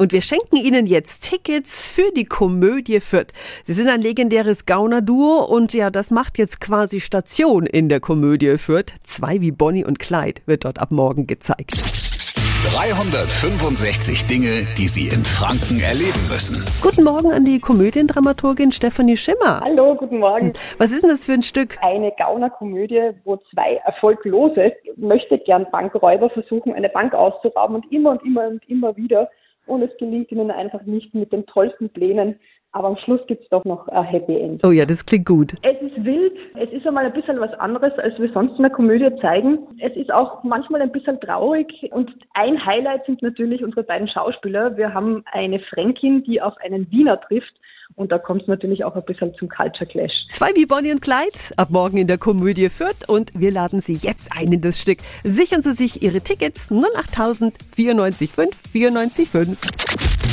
Und wir schenken Ihnen jetzt Tickets für die Komödie Fürth. Sie sind ein legendäres Gauner-Duo und ja, das macht jetzt quasi Station in der Komödie Fürth. Zwei wie Bonnie und Clyde wird dort ab morgen gezeigt. 365 Dinge, die Sie in Franken erleben müssen. Guten Morgen an die Komödiendramaturgin Stefanie Schimmer. Hallo, guten Morgen. Was ist denn das für ein Stück? Eine Gaunerkomödie, wo zwei erfolglose möchte gern Bankräuber versuchen, eine Bank auszurauben und immer und immer und immer wieder. Und es gelingt ihnen einfach nicht mit den tollsten Plänen. Aber am Schluss gibt es doch noch ein Happy End. Oh ja, das klingt gut. Es ist wild, es ist einmal ein bisschen was anderes, als wir sonst in der Komödie zeigen. Es ist auch manchmal ein bisschen traurig und ein Highlight sind natürlich unsere beiden Schauspieler. Wir haben eine Fränkin, die auf einen Wiener trifft und da kommt es natürlich auch ein bisschen zum Culture Clash. Zwei wie Bonnie und Clyde, ab morgen in der Komödie Fürth und wir laden Sie jetzt ein in das Stück. Sichern Sie sich Ihre Tickets 08000 94 5 94 5.